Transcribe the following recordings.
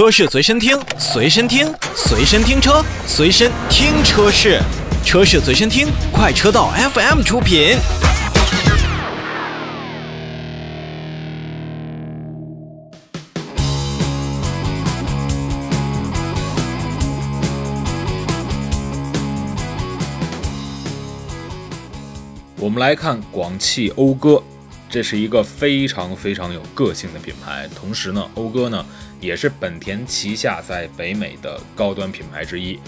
车市随身听，随身听，随身听车，随身听车市，车市随身听，快车道 FM 出品。我们来看广汽讴歌，这是一个非常非常有个性的品牌。同时呢，讴歌呢也是本田旗下在北美的高端品牌之一。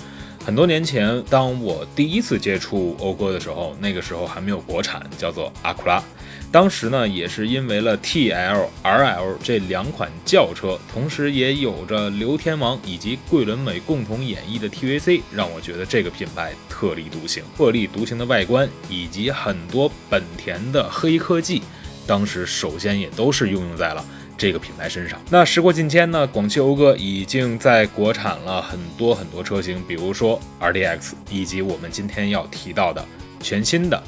很多年前，当我第一次接触讴歌的时候，那个时候还没有国产，叫做阿库拉。当时呢，也是因为了 TL、RL 这两款轿车，同时也有着刘天王以及桂纶镁共同演绎的 TVC，让我觉得这个品牌特立独行。特立独行的外观以及很多本田的黑科技，当时首先也都是运用在了。这个品牌身上，那时过境迁呢？广汽讴歌已经在国产了很多很多车型，比如说 RDX，以及我们今天要提到的全新的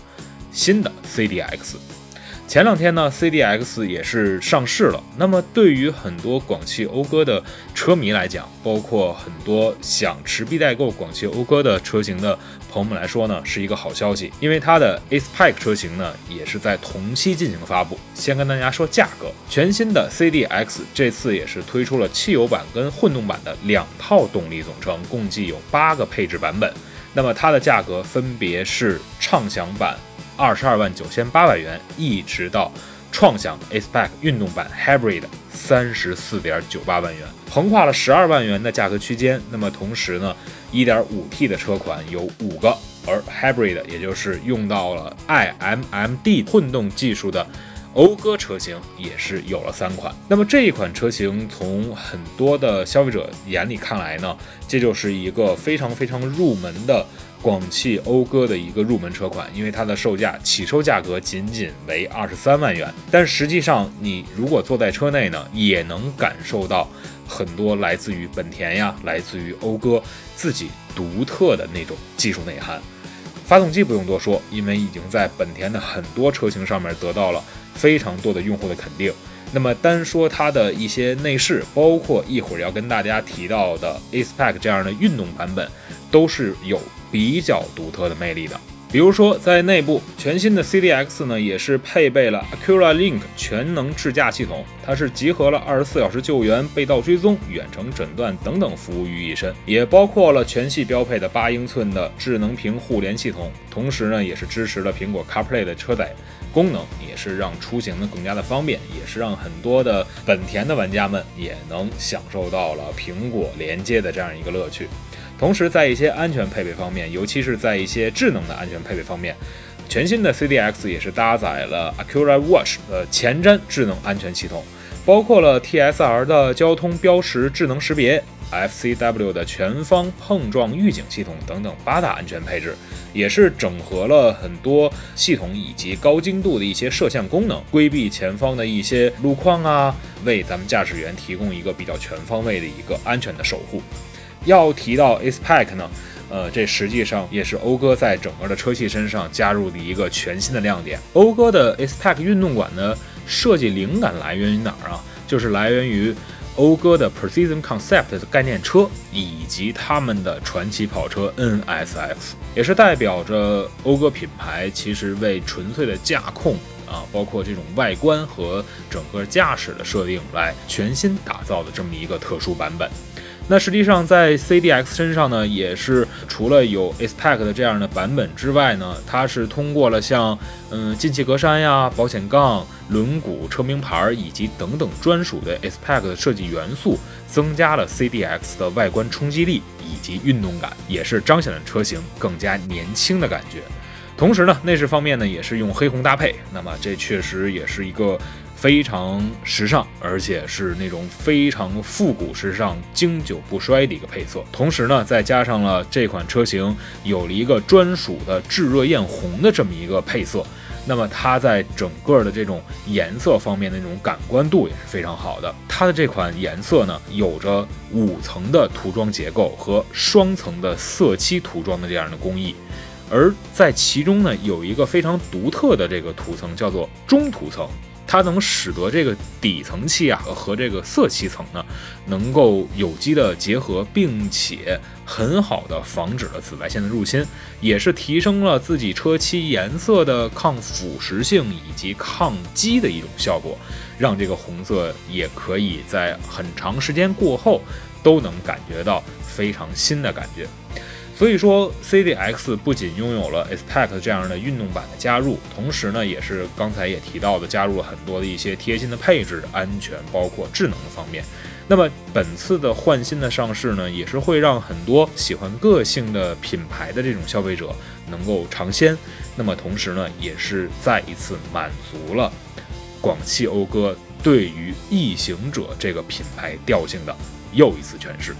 新的 CDX。前两天呢，CDX 也是上市了。那么对于很多广汽讴歌的车迷来讲，包括很多想持币代购广汽讴歌的车型的朋友们来说呢，是一个好消息，因为它的 Ace-Pack 车型呢也是在同期进行发布。先跟大家说价格，全新的 CDX 这次也是推出了汽油版跟混动版的两套动力总成，共计有八个配置版本。那么它的价格分别是畅享版。二十二万九千八百元，一直到创享 a s p e c 运动版 Hybrid 三十四点九八万元，横跨了十二万元的价格区间。那么同时呢，一点五 T 的车款有五个，而 Hybrid 也就是用到了 iMMD 混动技术的讴歌车型也是有了三款。那么这一款车型从很多的消费者眼里看来呢，这就是一个非常非常入门的。广汽讴歌的一个入门车款，因为它的售价起售价格仅仅为二十三万元，但实际上你如果坐在车内呢，也能感受到很多来自于本田呀，来自于讴歌自己独特的那种技术内涵。发动机不用多说，因为已经在本田的很多车型上面得到了非常多的用户的肯定。那么单说它的一些内饰，包括一会儿要跟大家提到的 Ace-Pack 这样的运动版本，都是有。比较独特的魅力的，比如说在内部，全新的 CDX 呢也是配备了 Acura Link 全能智驾系统，它是集合了二十四小时救援、被盗追踪、远程诊断等等服务于一身，也包括了全系标配的八英寸的智能屏互联系统，同时呢也是支持了苹果 CarPlay 的车载功能，也是让出行呢更加的方便，也是让很多的本田的玩家们也能享受到了苹果连接的这样一个乐趣。同时，在一些安全配备方面，尤其是在一些智能的安全配备方面，全新的 CDX 也是搭载了 Acura Watch 的前瞻智能安全系统，包括了 TSR 的交通标识智能识别、FCW 的全方碰撞预警系统等等八大安全配置，也是整合了很多系统以及高精度的一些摄像功能，规避前方的一些路况啊，为咱们驾驶员提供一个比较全方位的一个安全的守护。要提到 a c e p a c 呢，呃，这实际上也是讴歌在整个的车系身上加入的一个全新的亮点。讴歌的 a c e p a c 运动馆的设计灵感来源于哪儿啊？就是来源于讴歌的 Precision Concept 的概念车，以及他们的传奇跑车 NSX，也是代表着讴歌品牌其实为纯粹的驾控啊，包括这种外观和整个驾驶的设定来全新打造的这么一个特殊版本。那实际上，在 CDX 身上呢，也是除了有 S P E C T 的这样的版本之外呢，它是通过了像嗯进气格栅呀、保险杠、轮毂、车名牌以及等等专属的 S P E C T 的设计元素，增加了 CDX 的外观冲击力以及运动感，也是彰显了车型更加年轻的感觉。同时呢，内饰方面呢，也是用黑红搭配，那么这确实也是一个。非常时尚，而且是那种非常复古时尚、经久不衰的一个配色。同时呢，再加上了这款车型有了一个专属的炙热艳红的这么一个配色，那么它在整个的这种颜色方面的那种感官度也是非常好的。它的这款颜色呢，有着五层的涂装结构和双层的色漆涂装的这样的工艺，而在其中呢，有一个非常独特的这个涂层，叫做中涂层。它能使得这个底层漆啊和这个色漆层呢，能够有机的结合，并且很好的防止了紫外线的入侵，也是提升了自己车漆颜色的抗腐蚀性以及抗击的一种效果，让这个红色也可以在很长时间过后都能感觉到非常新的感觉。所以说，CDX 不仅拥有了 Aspect 这样的运动版的加入，同时呢，也是刚才也提到的，加入了很多的一些贴心的配置、安全，包括智能的方面。那么本次的换新的上市呢，也是会让很多喜欢个性的品牌的这种消费者能够尝鲜。那么同时呢，也是再一次满足了广汽讴歌对于异行者这个品牌调性的又一次诠释。